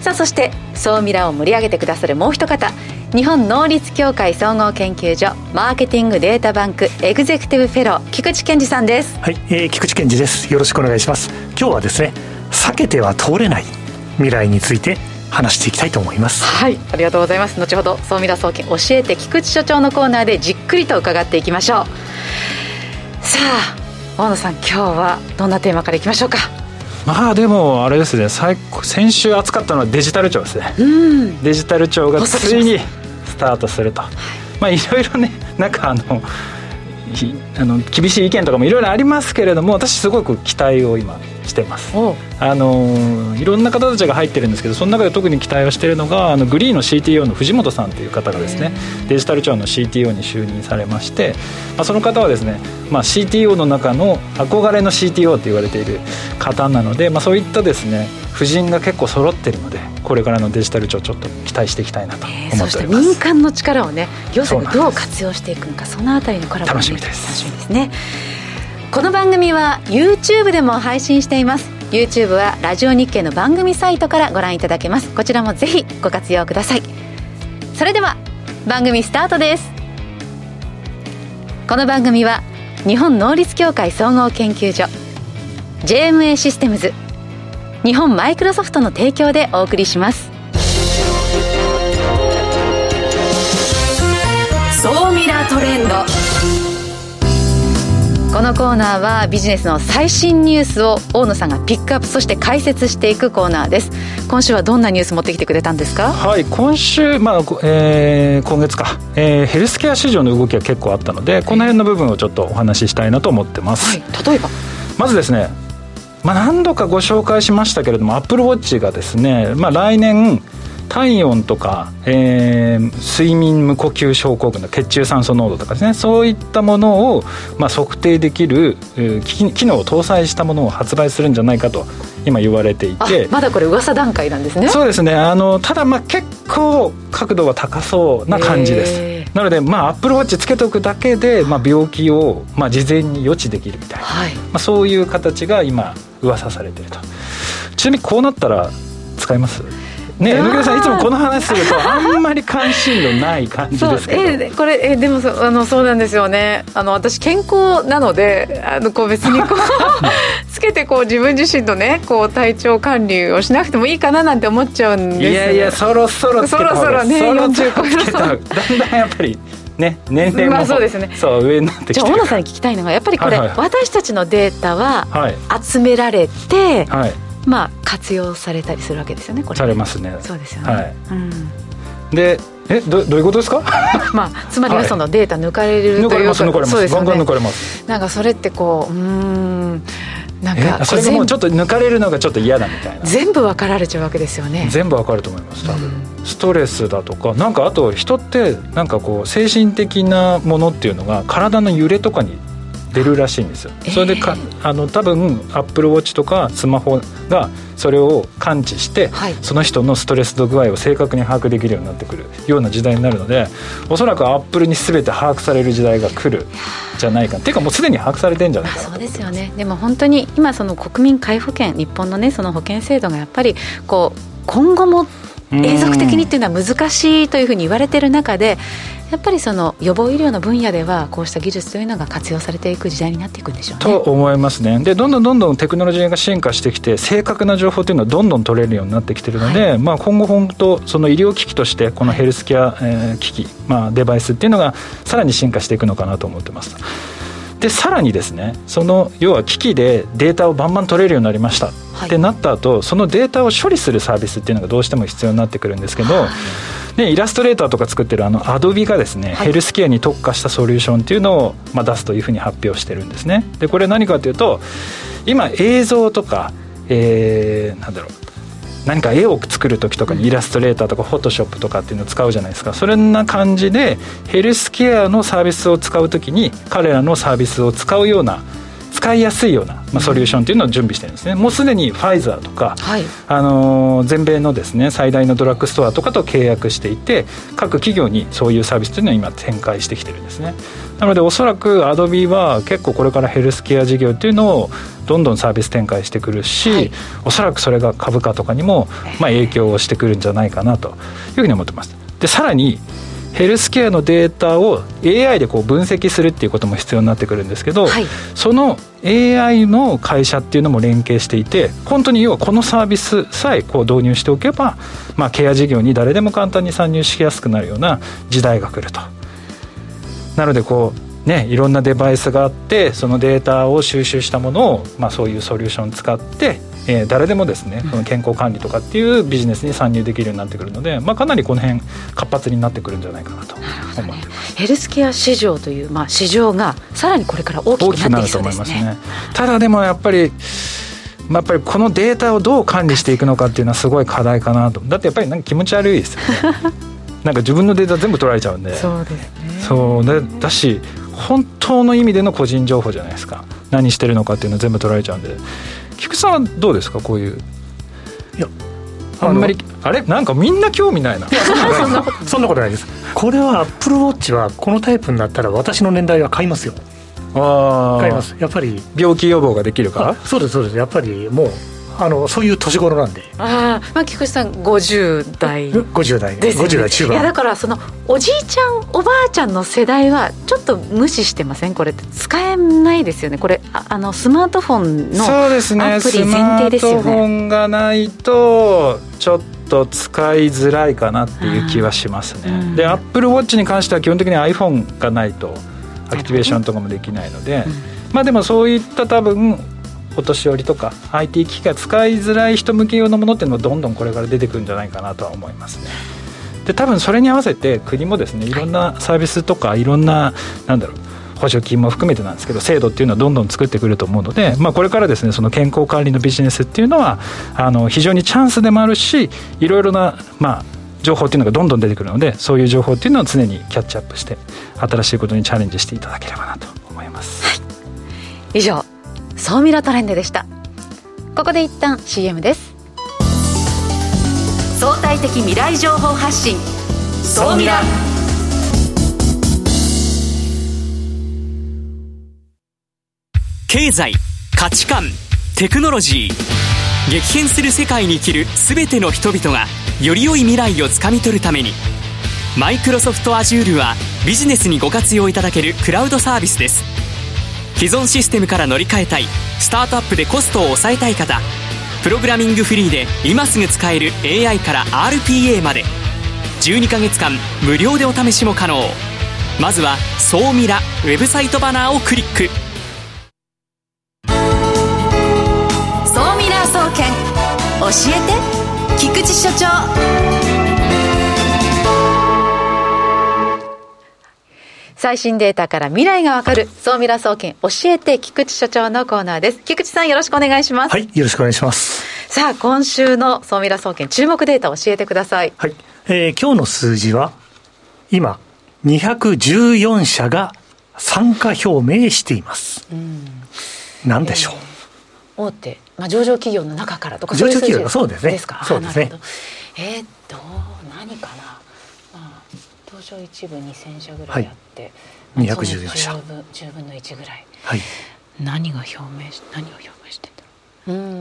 さあそして総ミラを盛り上げてくださるもう一方日本能率協会総合研究所マーケティングデータバンクエグゼクティブフェロー菊池健二さんです。はい、えー、菊池健二です。よろしくお願いします。今日はですね避けては通れない未来について話していきたいと思います。はいありがとうございます。後ほど総ミラ総研教えて菊池所長のコーナーでじっくりと伺っていきましょう。さあ大野さん今日はどんなテーマからいきましょうか？まあでもあれですね最先週暑かったのはデジタル庁ですね、うん、デジタル庁がついにスタートすると、はい、まあいろいろねなんかあのあの厳しい意見とかもいろいろありますけれども私すごく期待を今してます。あのいろんな方たちが入ってるんですけどその中で特に期待をしているのがあのグリーの CTO の藤本さんという方がですねデジタル庁の CTO に就任されまして、まあ、その方はですね、まあ、CTO の中の憧れの CTO と言われている方なので、まあ、そういったですね夫人が結構揃ってるのでこれからのデジタル庁ちょっと期待していきたいなと思っております、えー、民間の力をね行政がどう活用していくのかそのあたりのコラボ楽しみです。楽しみですね。この番組は YouTube でも配信しています。YouTube はラジオ日経の番組サイトからご覧いただけます。こちらもぜひご活用ください。それでは番組スタートです。この番組は日本能率協会総合研究所 JMA システムズ日本マイクロソフトの提供でお送りします。総ミラートレンド。このコーナーはビジネスの最新ニュースを大野さんがピックアップそして解説していくコーナーです。今週はどんなニュース持ってきてくれたんですか？はい今週、まあえー、今月か、えー、ヘルスケア市場の動きが結構あったのでこの辺の部分をちょっとお話ししたいなと思ってます、はい、例えば？まずですねまあ、何度かご紹介しましたけれどもアップルウォッチがですね、まあ、来年体温とか、えー、睡眠無呼吸症候群の血中酸素濃度とかですねそういったものを、まあ、測定できる、えー、機能を搭載したものを発売するんじゃないかと今言われていて。まだこれ噂段階なんですね。そうですね。あのただまあ結構角度は高そうな感じです。なのでまあアップルウォッチつけておくだけで、まあ、病気を、まあ、事前に予知できるみたいな、はい、まあ、そういう形が今噂されてると。ちなみにこうなったら使います？ねえ野さんいつもこの話するとあんまり関心度ない感じですけど。えこれえでもそあのそうなんですよね。あの私健康なのであのこう別にこう つけてこう自分自身のねこう体調管理をしなくてもいいかななんて思っちゃうんです。いやいやそろそろそろそろね40超えるとだんだんやっぱりね、年齢も、まあ、そうですね。そう上になってじゃあ大野さんに聞きたいのがやっぱりこれ、はいはい、私たちのデータは集められて、はい、まあ、活用されたりするわけですよねこれ。されますね。そうですよね、はい。うん、でえどどういうことですか？まあつまりはそのデータ抜かれるというか、はい、抜かれます抜かれます、ね、ガンガン抜かれます。なんかそれってこううんなんかそれがもうちょっと抜かれるのがちょっと嫌だみたいな。全部分かられちゃうわけですよね。全部分かると思います多分、うん、ストレスだとかなんかあと人ってなんかこう精神的なものっていうのが体の揺れとかに出るらしいんですよ、それでかあの多分アップルウォッチとかスマホがそれを感知して、はい、その人のストレス度具合を正確に把握できるようになってくるような時代になるのでおそらくアップルに全て把握される時代が来るじゃないか。ってい。うかもうすでに把握されてんじゃないか。そうですよね。でも本当に今その国民皆保険日本のねその保険制度がやっぱりこう今後も永続的にっていうのは難しいというふうに言われてる中でやっぱりその予防医療の分野ではこうした技術というのが活用されていく時代になっていくんでしょうね。と思いますね。でどんどんどんどんテクノロジーが進化してきて正確な情報というのはどんどん取れるようになってきているので、はい、まあ、今後本当その医療機器としてこのヘルスケア、えー、機器、まあ、デバイスっていうのがさらに進化していくのかなと思ってます。でさらにですねその要は機器でデータをバンバン取れるようになりました、はい、ってなった後そのデータを処理するサービスっていうのがどうしても必要になってくるんですけど、はいでイラストレーターとか作ってるあのアドビがですね、はい、ヘルスケアに特化したソリューションっていうのを、まあ、出すというふうに発表してるんですね。でこれ何かというと今映像とか、えー、なんだろう。何か絵を作る時とかにイラストレーターとかフォトショップとかっていうのを使うじゃないですか。それな感じでヘルスケアのサービスを使う時に彼らのサービスを使うような使いやすいような、まあ、ソリューションというのを準備してるんですね、もうすでにファイザーとか、はい、あの全米のですね最大のドラッグストアとかと契約していて各企業にそういうサービスというのを今展開してきてるんですね。なのでおそらくアドビは結構これからヘルスケア事業というのをどんどんサービス展開してくるし、はい、おそらくそれが株価とかにもまあ影響をしてくるんじゃないかなというふうに思ってます。でさらにヘルスケアのデータを AI でこう分析するっていうことも必要になってくるんですけど、はい、その AI の会社っていうのも連携していて本当に要はこのサービスさえこう導入しておけば、まあ、ケア事業に誰でも簡単に参入しやすくなるような時代が来ると。なのでこうね、いろんなデバイスがあってそのデータを収集したものを、まあ、そういうソリューションを使ってえー、誰でもですねこの健康管理とかっていうビジネスに参入できるようになってくるので、まあ、かなりこの辺活発になってくるんじゃないかなと思ってます、ね、ヘルスケア市場という、まあ、市場がさらにこれから大きくなっていきそうですね。ね。ただでもやっぱりまあ、やっぱりこのデータをどう管理していくのかっていうのはすごい課題かなと。だってやっぱりなんか気持ち悪いですよね。なんか自分のデータ全部取られちゃうんで。そうですね。そう。だだし本当の意味での個人情報じゃないですか。何してるのかっていうのは全部取られちゃうんで菊池さんはどうですかこういう？いやあんまりあれ？なんかみんな興味ないな。そんなことないです。これはアップルウォッチはこのタイプになったら私の年代は買いますよ。あ買います。やっぱり。病気予防ができるかそうですそうです。やっぱりもうあのそういう年頃なんで。ああまあ菊池さん50代50代です、ね、50代中盤。いやだからそのおじいちゃんおばあちゃんの世代はちょっと無視してません？これって使えないですよね。これああのスマートフォンのアプリ前提ですよね。スマートフォンがないとちょっと使いづらいかなっていう気はしますね、うん、でアップルウォッチに関しては基本的に iPhone がないとアクティベーションとかもできないので、うん、まあでもそういった多分お年寄りとか IT 機器が使いづらい人向け用のものっていうのもどんどんこれから出てくるんじゃないかなとは思いますね。で多分それに合わせて国もですねいろんなサービスとかいろんななんだろう補助金も含めてなんですけど制度っていうのはどんどん作ってくると思うので、まあ、これからですねその健康管理のビジネスっていうのはあの非常にチャンスでもあるしいろいろな、まあ、情報っていうのがどんどん出てくるのでそういう情報っていうのを常にキャッチアップして新しいことにチャレンジしていただければなと思います。はい、以上総ミラトレンドでした。ここで一旦 CM です。相対的未来情報発信。総ミラ経済価値観テクノロジー。激変する世界に生きる全ての人々がより良い未来をつかみ取るために。マイクロソフトアジュールはビジネスにご活用いただけるクラウドサービスです既存システムから乗り換えたい。スタートアップでコストを抑えたい方。プログラミングフリーで今すぐ使える AI から RPA まで。12ヶ月間無料でお試しも可能。まずは「総ミラ」ウェブサイトバナーをクリック。総ミラー総研。教えて菊池所長。最新データから未来がわかる。総ミラ総研教えて菊池所長のコーナーです。菊池さんよろしくお願いします。はいよろしくお願いします。さあ今週の総ミラ総研注目データ教えてください。はい、えー、今日の数字は今214社が参加表明しています。何でしょう、えー、大手、まあ、上場企業の中からとか上場企業そうですね。ですかそうですね。えー、っ東証一部2000社ぐらいあって、はい、214社。10分 ,10 分の1ぐらい、はい、何が表明し何が表明してんだ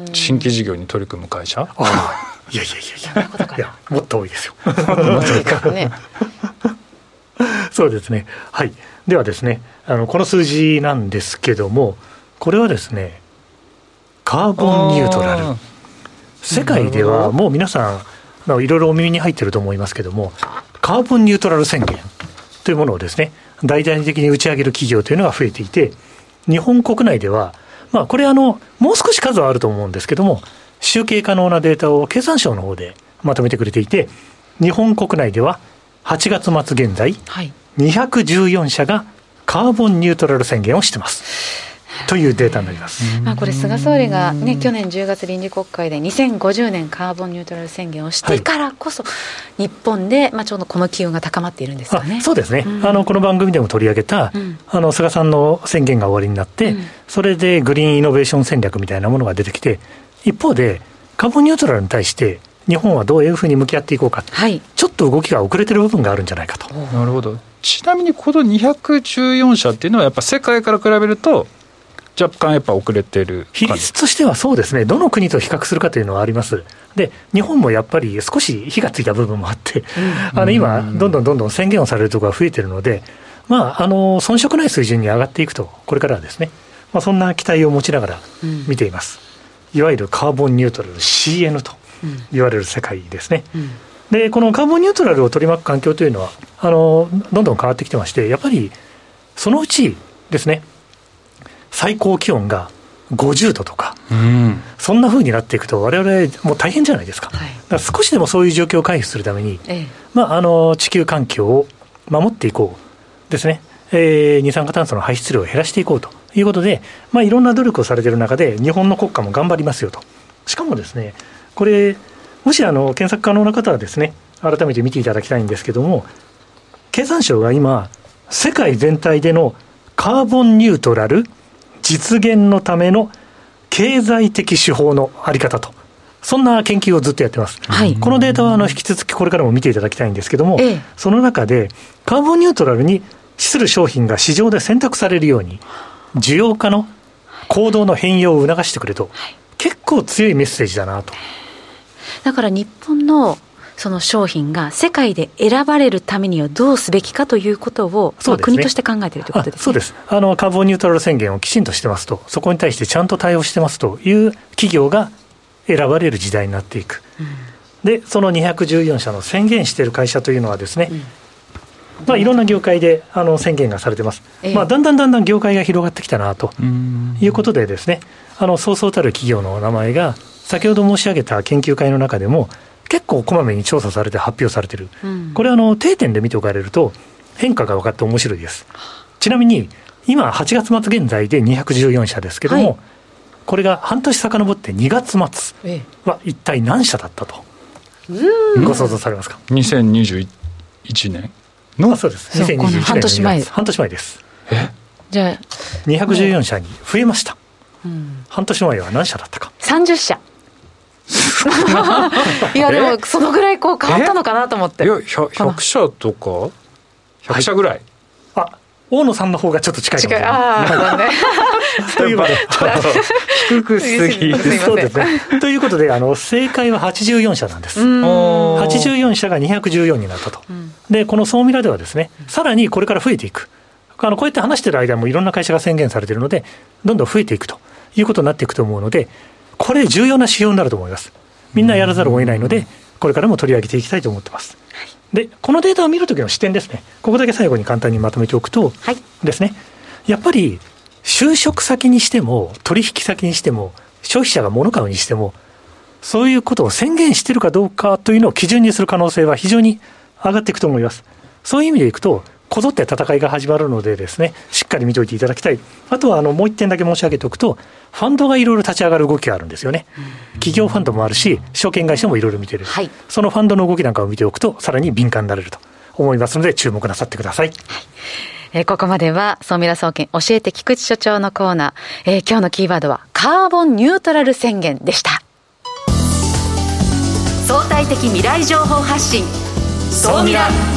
ろう。新規事業に取り組む会社？ああ。いやいやいやいや。もっと多いですよ。ね、そうですね。はい。ではですねあのこの数字なんですけどもこれはですねカーボンニュートラル。世界ではもう皆さんいろいろお耳に入ってると思いますけどもカーボンニュートラル宣言というものをですね、大々的に打ち上げる企業というのが増えていて、日本国内では、まあ、これあの、もう少し数はあると思うんですけども、集計可能なデータを経産省の方でまとめてくれていて、日本国内では8月末現在、214社がカーボンニュートラル宣言をしてます。というデータになります。まあこれ菅総理がね去年10月臨時国会で2050年カーボンニュートラル宣言をしてからこそ、日本でまあちょうどこの機運が高まっているんですかね。そうですね。うん、あのこの番組でも取り上げた、うん、あの菅さんの宣言が終わりになって、うん、それでグリーンイノベーション戦略みたいなものが出てきて、一方でカーボンニュートラルに対して日本はどういうふうに向き合っていこうか、はい、ちょっと動きが遅れてる部分があるんじゃないかと。なるほど。ちなみにこの214社っていうのはやっぱ世界から比べると若干やっぱ遅れてる比率としてはそうですね、どの国と比較するかというのはあります。で、日本もやっぱり少し火がついた部分もあって、あの今、どんどんどんどん宣言をされるところが増えてるので、まあ、あの遜色ない水準に上がっていくと、これからはですね、まあ、そんな期待を持ちながら見ています。いわゆるカーボンニュートラル CN と言われる世界ですね。で、このカーボンニュートラルを取り巻く環境というのは、あのどんどん変わってきてまして、やっぱりそのうちですね、最高気温が50度とか、うん、そんなふうになっていくと、われわれ、もう大変じゃないですか、はい、か少しでもそういう状況を回避するために、ええ、まあ、あの地球環境を守っていこうですね、えー、二酸化炭素の排出量を減らしていこうということで、まあ、いろんな努力をされている中で、日本の国家も頑張りますよと。しかもですね、これ、もしあの検索可能な方はですね、改めて見ていただきたいんですけども、経産省が今、世界全体でのカーボンニュートラル実現のための経済的手法のあり方と。そんな研究をずっとやってます。はい、このデータはあの引き続きこれからも見ていただきたいんですけども、ええ、その中でカーボンニュートラルに資する商品が市場で選択されるように、需要家の行動の変容を促してくれと、結構強いメッセージだなと。だから日本のその商品が世界で選ばれるためにはどうすべきかということを、ね、まあ、国として考えているということです、ね、そうです。あの、カーボンニュートラル宣言をきちんとしてますと、そこに対してちゃんと対応してますという企業が選ばれる時代になっていく。うん、で、その214社の宣言している会社というのはですね、うん。まあ、いろんな業界であの宣言がされてます、えまあ、だんだんだんだん業界が広がってきたなということで、ですねあのそうそうたる企業の名前が、先ほど申し上げた研究会の中でも、結構こまめに調査されて発表されてる、うん、これあの、定点で見ておかれると、変化が分かって面白いです。ちなみに、今、8月末現在で214社ですけども、はい、これが半年遡って2月末は一体何社だったと、ご想像されますか？2021年の？そうです。2021年半年前。半年前です。え？じゃあ。214社に増えました、うん、半年前は何社だったか？30社 いやでもそのぐらいこう変わったのかなと思って。いや 100, 100社とか？100社ぐらい、はい、あ大野さんの方がちょっと近いかも。しれない。ああ、ね、ということで、低くすぎそうですね。ということで、あの、正解は84社なんです。84社が214になったと。で、この総ミラではですね、さらにこれから増えていく。あの、こうやって話してる間もいろんな会社が宣言されているので、どんどん増えていくということになっていくと思うので、これ重要な指標になると思います。みんなやらざるを得ないので、これからも取り上げていきたいと思ってます。で、このデータを見るときの視点ですね。ここだけ最後に簡単にまとめておくと、はい、ですね。やっぱり、就職先にしても、取引先にしても、消費者が物買うにしても、そういうことを宣言しているかどうかというのを基準にする可能性は非常に上がっていくと思います。そういう意味でいくと、こぞって戦いが始まるのでですね、しっかり見ておいていただきたい。あとは、あの、もう一点だけ申し上げておくと、ファンドがいろいろ立ち上がる動きがあるんですよね。企業ファンドもあるし、証券会社もいろいろ見てる。はい、そのファンドの動きなんかを見ておくと、さらに敏感になれると思いますので、注目なさってください。はいえー、ここまでは、総ミラ総研教えて菊池所長のコーナー、えー、今日のキーワードは、カーボンニュートラル宣言でした。相対的未来情報発信、総ミラ。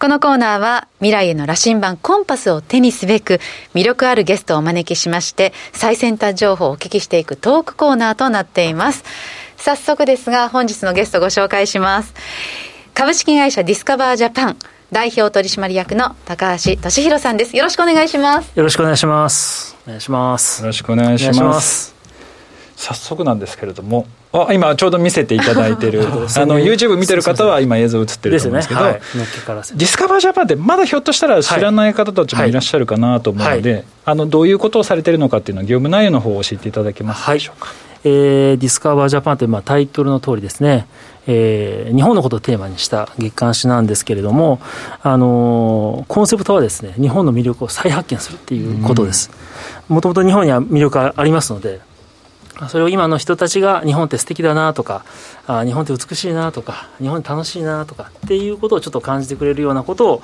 このコーナーは未来への羅針盤コンパスを手にすべく魅力あるゲストをお招きしまして最先端情報をお聞きしていくトークコーナーとなっています。早速ですが本日のゲストご紹介します。株式会社ディスカバージャパン代表取締役の高橋俊宏さんです。よろしくお願いします。よろしくお願いします。お願いします。よろしくお願いします。早速なんですけれども、あ今ちょうど見せていただいてる、あの YouTube 見てる方は今映像映ってると思うんですけど、ね。はい、ディスカバージャパンってまだひょっとしたら知らない方たちもいらっしゃるかなと思うので、はい。はい、あのどういうことをされてるのかっていうのを業務内容の方を教えていただけますでしょうか？えー、ディスカバージャパンというまあタイトルの通りですね、えー、日本のことをテーマにした月刊誌なんですけれども、あのー、コンセプトはですね、日本の魅力を再発見するっていうことです。もともと日本には魅力がありますので、それを今の人たちが日本って素敵だなとか、あ日本って美しいなとか、日本楽しいなとかっていうことをちょっと感じてくれるようなことを、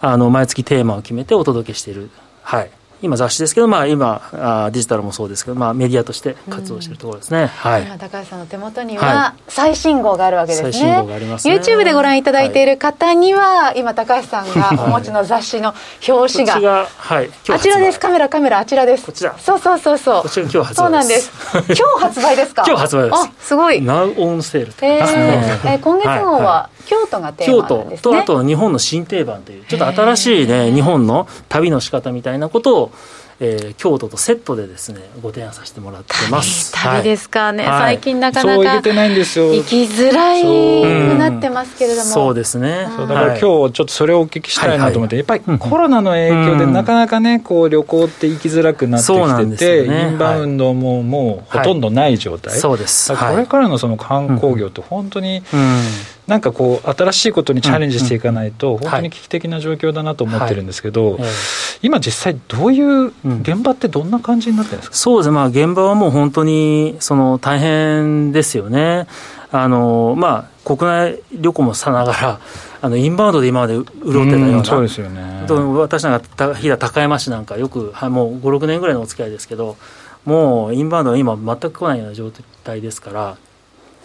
あの、毎月テーマを決めてお届けしている。はい。今雑誌ですけど、まあ、今あデジタルもそうですけど、まあ、メディアとして活動しているところですね、うん、はい、高橋さんの手元には最新号があるわけですね、最新号があります、ね、YouTube でご覧いただいている方には、はい、今高橋さんがお持ちの雑誌の表紙が、が はい、あちらです。カメラカメラあちらです。こちら。そうそうそうそう。こちら今日発売そうなんです。今日発売ですか？今日発売です。あすごい。Now on sale えー、えー、今月号は、京都がテーマなんです、ね、京都とあと日本の新定番というちょっと新しいね日本の旅の仕方みたいなことをえー、京都とセットでですねご提案させてもらってます。旅ですかね、はい、最近なかなか行きづらいくなってますけれども、そうですね。そうだから今日ちょっとそれをお聞きしたいなと思って、やっぱりコロナの影響でなかなかねこう旅行って行きづらくなってきてて、ね、インバウンドももうほとんどない状態、そうです。これからのその観光業って本当に、なんかこう新しいことにチャレンジしていかないと本当に危機的な状況だなと思ってるんですけど、今実際どういう現場ってどんな感じになってるんですか、そうですね、まあ、現場はもう本当にその大変ですよね。あのまあ、国内旅行もさながら、あのインバウンドで今まで潤ってたような、そうですよね。私なんか、飛騨高山市なんか、よく、はい、もう5、6年ぐらいのお付き合いですけど、もうインバウンドは今、全く来ないような状態ですから、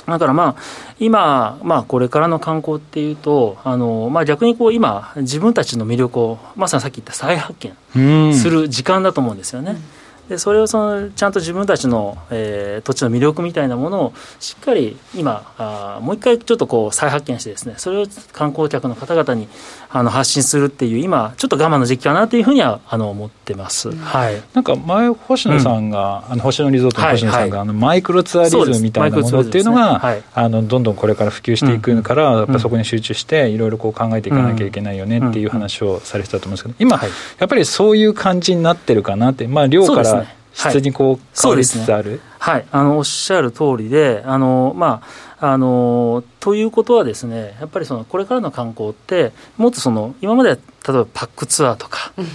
だからまあ、今、まあ、これからの観光っていうと、あのまあ、逆にこう今、自分たちの魅力を、まさにさっき言った再発見する時間だと思うんですよね。うんでそれをそのちゃんと自分たちの、えー、土地の魅力みたいなものをしっかり今あもう一回ちょっとこう再発見してですねそれを観光客の方々にあの発信するっていう今ちょっと我慢の時期かなというふうにはあの思ってます、うん、はい、なんか前星野さんが、うん、あの星野リゾートの星野さんが、はい、あのマイクロツアーリズムみたいなものっていうのが、ね。はい、あのどんどんこれから普及していくから、うん、やっぱそこに集中していろいろこう考えていかなきゃいけないよねっていう話をされてたと思うんですけど今、やっぱりそういう感じになってるかなってまあ量から質にこう変わりつつある、ね、はい、あのおっしゃる通りであのまああのということはですねやっぱりそのこれからの観光ってもっとその今までは例えばパックツアーとか、うん、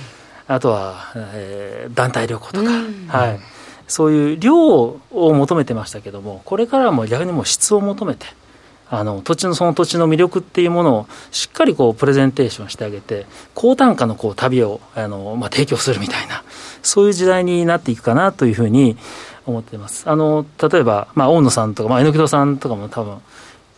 あとは、えー、団体旅行とか、うん、はい、そういう量を求めてましたけどもこれからはもう逆にもう質を求めてあの土地のその土地の魅力っていうものをしっかりこうプレゼンテーションしてあげて高単価のこう旅をあの、まあ、提供するみたいなそういう時代になっていくかなというふうに思ってます。あの例えば、まあ、大野さんとか、まあ、榎戸さんとかも多分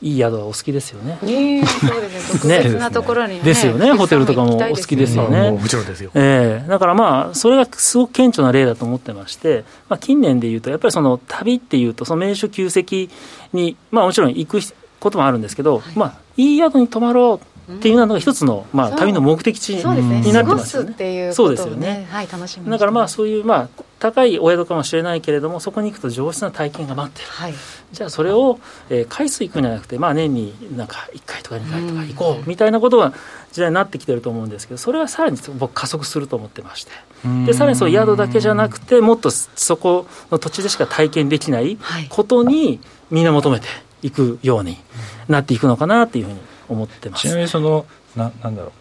いい宿はお好きですよね。えそうですね。特別なところに、ね、ですよね。ホテルとかもお好きですよね。もちろんですよ。ええー、だからまあそれがすごく顕著な例だと思ってまして、まあ近年でいうとやっぱりその旅っていうとその名所旧跡にまあもちろん行くこともあるんですけど、はい、まあいい宿に泊まろう。っていうのが一つの、まあ、旅の目的地になってますよね。そうですよね。はい、楽しみだからまあそういう、まあ、高いお宿かもしれないけれどもそこに行くと上質な体験が待ってる、はい、じゃあそれを、えー、回数行くんじゃなくて、まあ、年になんか1回とか2回とか行こうみたいなことは時代になってきてると思うんですけどそれはさらに僕加速すると思ってまして。でさらにそう宿だけじゃなくてもっとそこの土地でしか体験できないことにみんな求めていくようになっていくのかなっていうふうに思ってます。ちなみにそのななんだろう。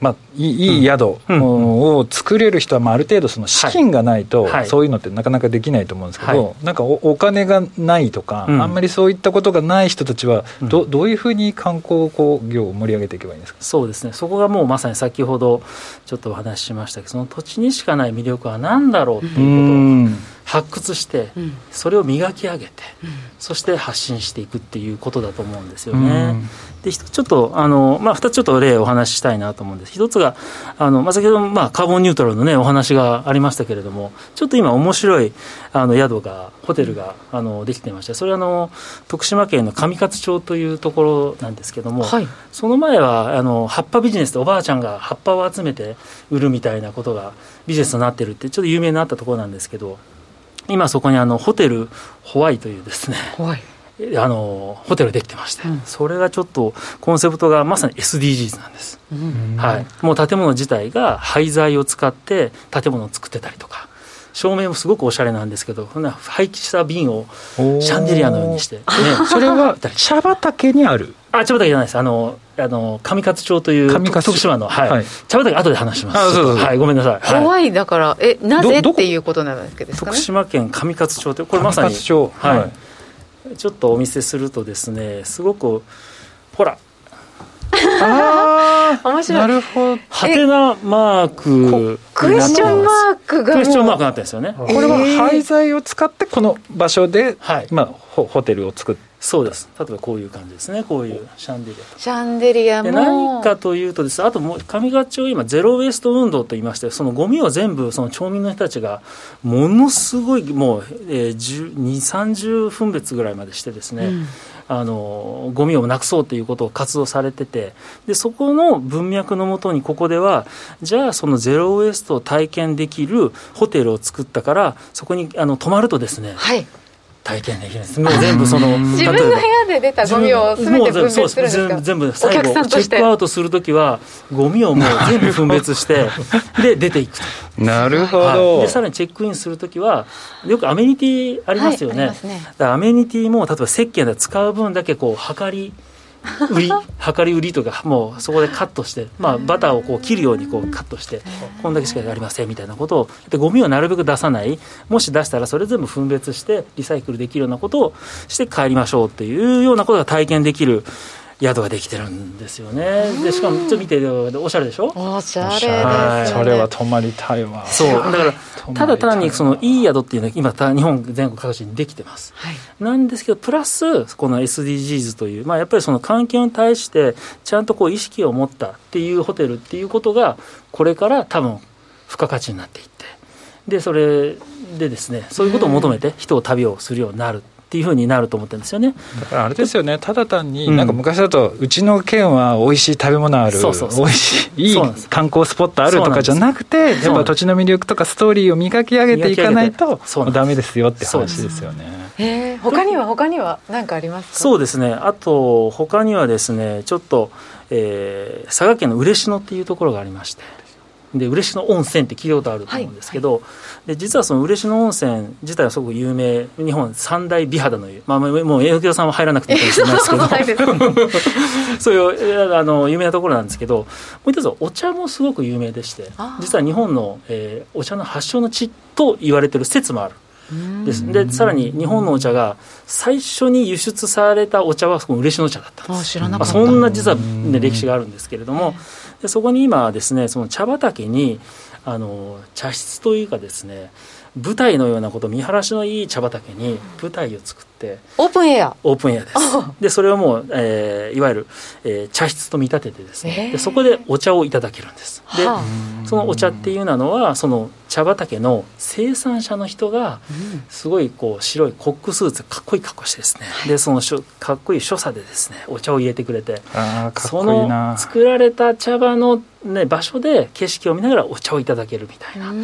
まあ、いい宿を作れる人は、まあ、ある程度その資金がないと、そういうのってなかなかできないと思うんですけど、はい、なんかお金がないとか、うん、あんまりそういったことがない人たちはど、どういうふうに観光業を盛り上げていけばいいんですか？そうですね。そこがもうまさに先ほどちょっとお話ししましたけどその土地にしかない魅力は何だろうっていうことを発掘して、それを磨き上げて、そして発信していくっていうことだと思うんですよね。でちょっとあの、まあ、2つちょっと例をお話ししたいなと思うんです。一つがあの、まあ、先ほど、まあ、カーボンニュートラルの、ね、お話がありましたけれどもちょっと今面白いあの宿がホテルがあのできていましてそれはあの徳島県の上勝町というところなんですけども、はい、その前はあの葉っぱビジネスでおばあちゃんが葉っぱを集めて売るみたいなことがビジネスになってるってちょっと有名になったところなんですけど今そこにあのホテルホワイというですねあのホテルできてまして、うん、それがちょっとコンセプトがまさに SDGs なんです、うん、はい、もう建物自体が廃材を使って建物を作ってたりとか照明もすごくおしゃれなんですけど廃棄した瓶をシャンデリアのようにして、ね、それは 茶畑にある？あ茶畑じゃないです。あのあの上勝町という徳島の、はい、はい、茶畑後で話します。あそうそうはいごめんなさい。怖い。だからえなぜっていうことなんですけど、ね、徳島県上勝町ってこれまさに上勝町。はい、ちょっとお見せするとですねすごくほら。ああ 面白い。なるほど。はてなマーククエスチョンマークがクエスチョンマークになってるんですよね。これは廃材を使ってこの場所で、はい。まあ、ホホテルを作ってそうです。例えばこういう感じですね。こういうシャンデリアシャンデリアも。何かというとです。あともう上勝町今ゼロウエスト運動といいましてそのゴミを全部その町民の人たちがものすごいもう、えー、2 3 0分別ぐらいまでしてですね、うん。あのゴミをなくそうということを活動されててでそこの文脈のもとにここではじゃあそのゼロウエストを体験できるホテルを作ったからそこにあの泊まるとですね、はい体験できるんです。もう全部その自分の部屋で出たゴミを全て分別するんですか全部最後チェックアウトするときはゴミをもう全部分別して で出ていくと。なるほど、はい、でさらにチェックインするときはよくアメニティありますよね。はい。ね、アメニティも例えば石鹸で使う分だけこう測り売り量り売りとかもうそこでカットして、まあ、バターをこう切るようにこうカットしてこんだけしかありませんみたいなことをでゴミをなるべく出さない。もし出したらそれ全部分別してリサイクルできるようなことをして帰りましょうっていうようなことが体験できる宿ができてるんですよね。でしかもちょっと見ておしゃれでしょ？おしゃれです、ね、それは泊まりたいわ。そう。だからただ単にそのいい宿っていうのは今日本全国各地にできてます、はい、なんですけどプラスこの SDGs という、まあ、やっぱりその環境に対してちゃんとこう意識を持ったっていうホテルっていうことがこれから多分付加価値になっていって。でそれでですねそういうことを求めて人を旅をするようになるっていうふうになると思ってるんですよね。だからあれですよね。ただ単に、なんか昔だとうちの県は美味しい食べ物あるそうそ美味しいいい観光スポットあるとかじゃなくてやっぱ土地の魅力とかストーリーを磨き上げていかないとダメですよって話ですよね。えー、他には他には何かありますか？そうですね。あと他にはですねちょっと、えー、佐賀県の嬉野っていうところがありましてで嬉野温泉って聞いたことあると思うんですけど、はいはい、で実はその嬉野温泉自体はすごく有名日本三大美肌の湯、まあ、もう江戸さんは入らなくていいかもしれないですけどそういうあの有名なところなんですけどもう一つお茶もすごく有名でして実は日本の、えー、お茶の発祥の地と言われてる説もある。ですでさらに日本のお茶が最初に輸出されたお茶はこの嬉野茶だったんですまあ、そんな実は、ね、歴史があるんですけれどもでそこに今ですねその茶畑にあの茶室というかですね舞台のようなこと見晴らしのいい茶畑に舞台を作ってオープンエア。オープンエアです。でそれをもう、えー、いわゆる、えー、茶室と見立ててですね、えー、でそこでお茶をいただけるんです。でそのお茶っていうのはその茶畑の生産者の人がすごいこう白いコックスーツかっこいい格好してですね。でそのしょかっこいい所作でですねお茶を入れてくれて。その作られた茶葉の、ね、場所で景色を見ながらお茶をいただけるみたいな。っ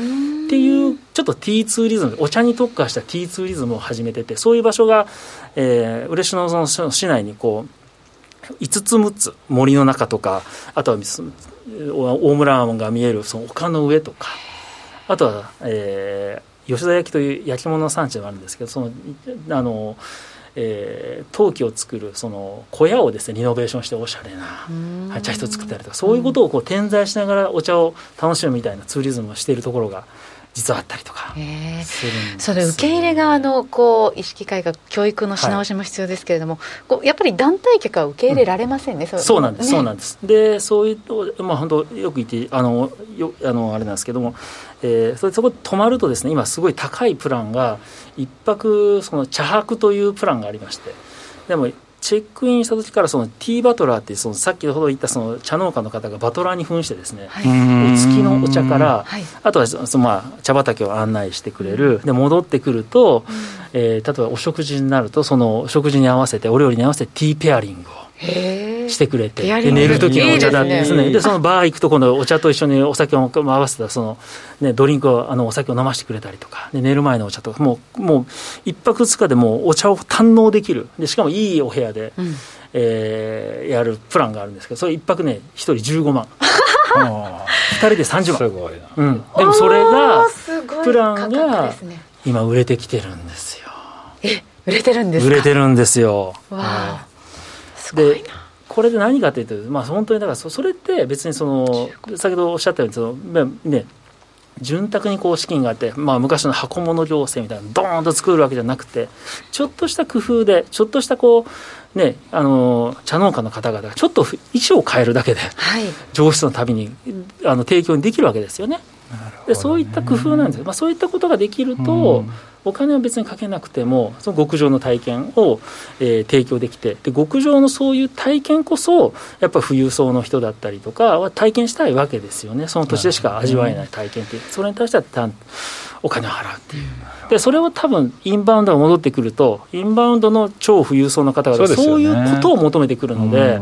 ていうちょっとティーツーリズムお茶に特化したティーツーリズムを始めててそういう場所が、えー、嬉野その市内にこう5つ6つ森の中とかあとは大村湾が見えるその丘の上とかあとは、えー、吉田焼という焼き物の産地があるんですけどそのあの、えー、陶器を作るその小屋をですねリノベーションしておしゃれな、はい、茶室を作ったりとかそういうことをこう点在しながらお茶を楽しむみたいなツーリズムをしているところが実はあったりとかそれ受け入れ側のこう意識改革教育のし直しも必要ですけれども、はい、こうやっぱり団体客は受け入れられませんね、うん、そうなんです、ね、そうなんです。でそういうまあ本当よく言ってあのよあのあれなんですけども、えー、それそこ泊まるとですね今すごい高いプランが一泊その茶泊というプランがありましてでもチェックインした時からそのティーバトラーってそのさっきほど言ったその茶農家の方がバトラーに扮してですね、はい、お月のお茶から、はい、あとはそのまあ茶畑を案内してくれる。で戻ってくると、うん、えー、例えばお食事になるとその食事に合わせてお料理に合わせてティーペアリングをしてくれて。で寝る時のお茶だですね。でそのバー行くと今度お茶と一緒にお酒を合わせたその、ね、ドリンクをあのお酒を飲ませてくれたりとか。で寝る前のお茶とか。もうもう一泊二日でもうお茶を堪能できる。でしかもいいお部屋で、うん、えー、やるプランがあるんですけどそれ一泊ね一人15万。2人で30万。すごいな、うん、でもそれがプランが今売れてきてるんですよ。え売れてるんです売れてるんですよ。わあでこれで何かというと、まあ、本当にだからそれって別にその先ほどおっしゃったようにその、ね、潤沢にこう資金があって、まあ、昔の箱物行政みたいなドーンと作るわけじゃなくてちょっとした工夫でちょっとしたこう、ね、あの茶農家の方々がちょっと位置を変えるだけで、はい、上質の旅にあの提供にできるわけですよね。でそういった工夫なんですよ、まあ、そういったことができると、お金は別にかけなくてもその極上の体験を、えー、提供できてで極上のそういう体験こそやっぱ富裕層の人だったりとかは体験したいわけですよね。その土地でしか味わえない体験っていう。それに対してはお金を払うっていう。でそれを多分インバウンドが戻ってくるとインバウンドの超富裕層の方々がそういうことを求めてくるので。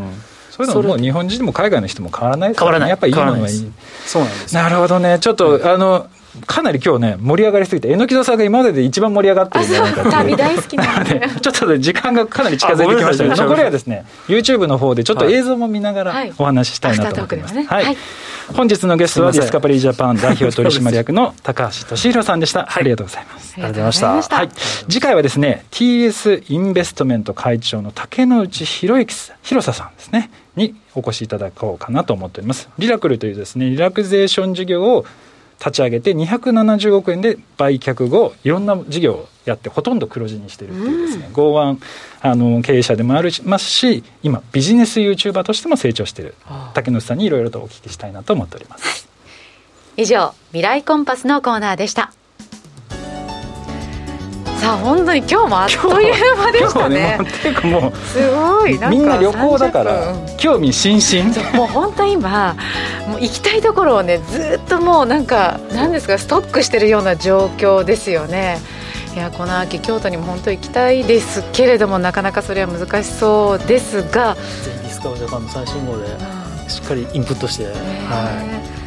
そういうのもう日本人も海外の人も変わらないですから、ね、変わらない。やっぱりいいものがいい。そうなんです。なるほどね。ちょっと、あのかなり今日ね、盛り上がりすぎて、榎戸さんが今までで一番盛り上がってるんじゃないかって旅大好きな ので、ちょっと時間がかなり近づいてきましたけど、残りはですね、YouTube の方でちょっと映像も見ながらお話ししたいなと思ってます。はい。本日のゲストはディスカバリージャパン代表取締役の 高橋俊宏さんでした。ありがとうございます。ありがとうございました。はい。次回はですね、TS インベストメント会長の竹之内博之広さんですね、にお越しいただこうかなと思っております。リラクルというですね、リラクゼーション事業を立ち上げて270億円で売却後いろんな事業をやってほとんど黒字にしてるっていうですね、うん、剛腕あの経営者でもありますし今ビジネス YouTuber としても成長している竹野さんにいろいろとお聞きしたいなと思っております、以上未来コンパスのコーナーでしたさあ本当に今日もあっという間でしたね。っていうかもうすごいみんな旅行だから興味津々。もう本当今もう行きたいところをねずっともうなんか何ですかストックしてるような状況ですよね。いやこの秋京都にも本当行きたいですけれどもなかなかそれは難しそうですが。ぜひディスカバージャパンの最新号で。しっかりインプットして、は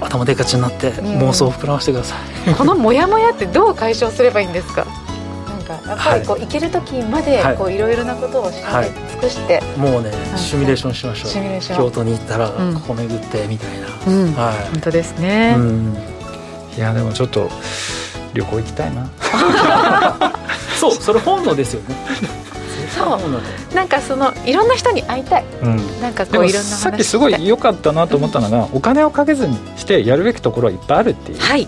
い、頭でかちになって妄想を膨らましてください、このモヤモヤってどう解消すればいいんですかか？やっぱりこう、行ける時までこういろいろなことを調べ尽くして、もうねシミュレーションしましょう。シミュレーション。京都に行ったらここ巡ってみたいな、はい、本当ですね、いやでもちょっと旅行行きたいな。そうそれ本能ですよね。そう。なんかそのいろんな人に会いたい、うん、なんかこういろんなさっきすごい良かったなと思ったのが、お金をかけずにしてやるべきところはいっぱいあるっていう、はい、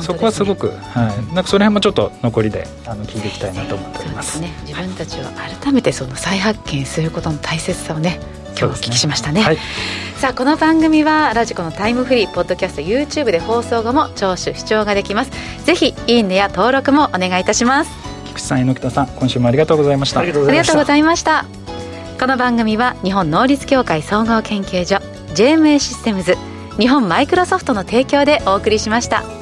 そこはすごく、はい、なんかその辺もちょっと残りであの聞いていきたいなと思っております。ね、自分たちを改めてその再発見することの大切さをね今日お聞きしましたね、ね。はい、さあこの番組はラジコのタイムフリーポッドキャスト YouTube で放送後も聴取視聴ができます。ぜひいいねや登録もお願いいたします。菊池さん榎田さん今週もありがとうございました。ありがとうございました。この番組は日本能率協会総合研究所 JMA システムズ日本マイクロソフトの提供でお送りしました。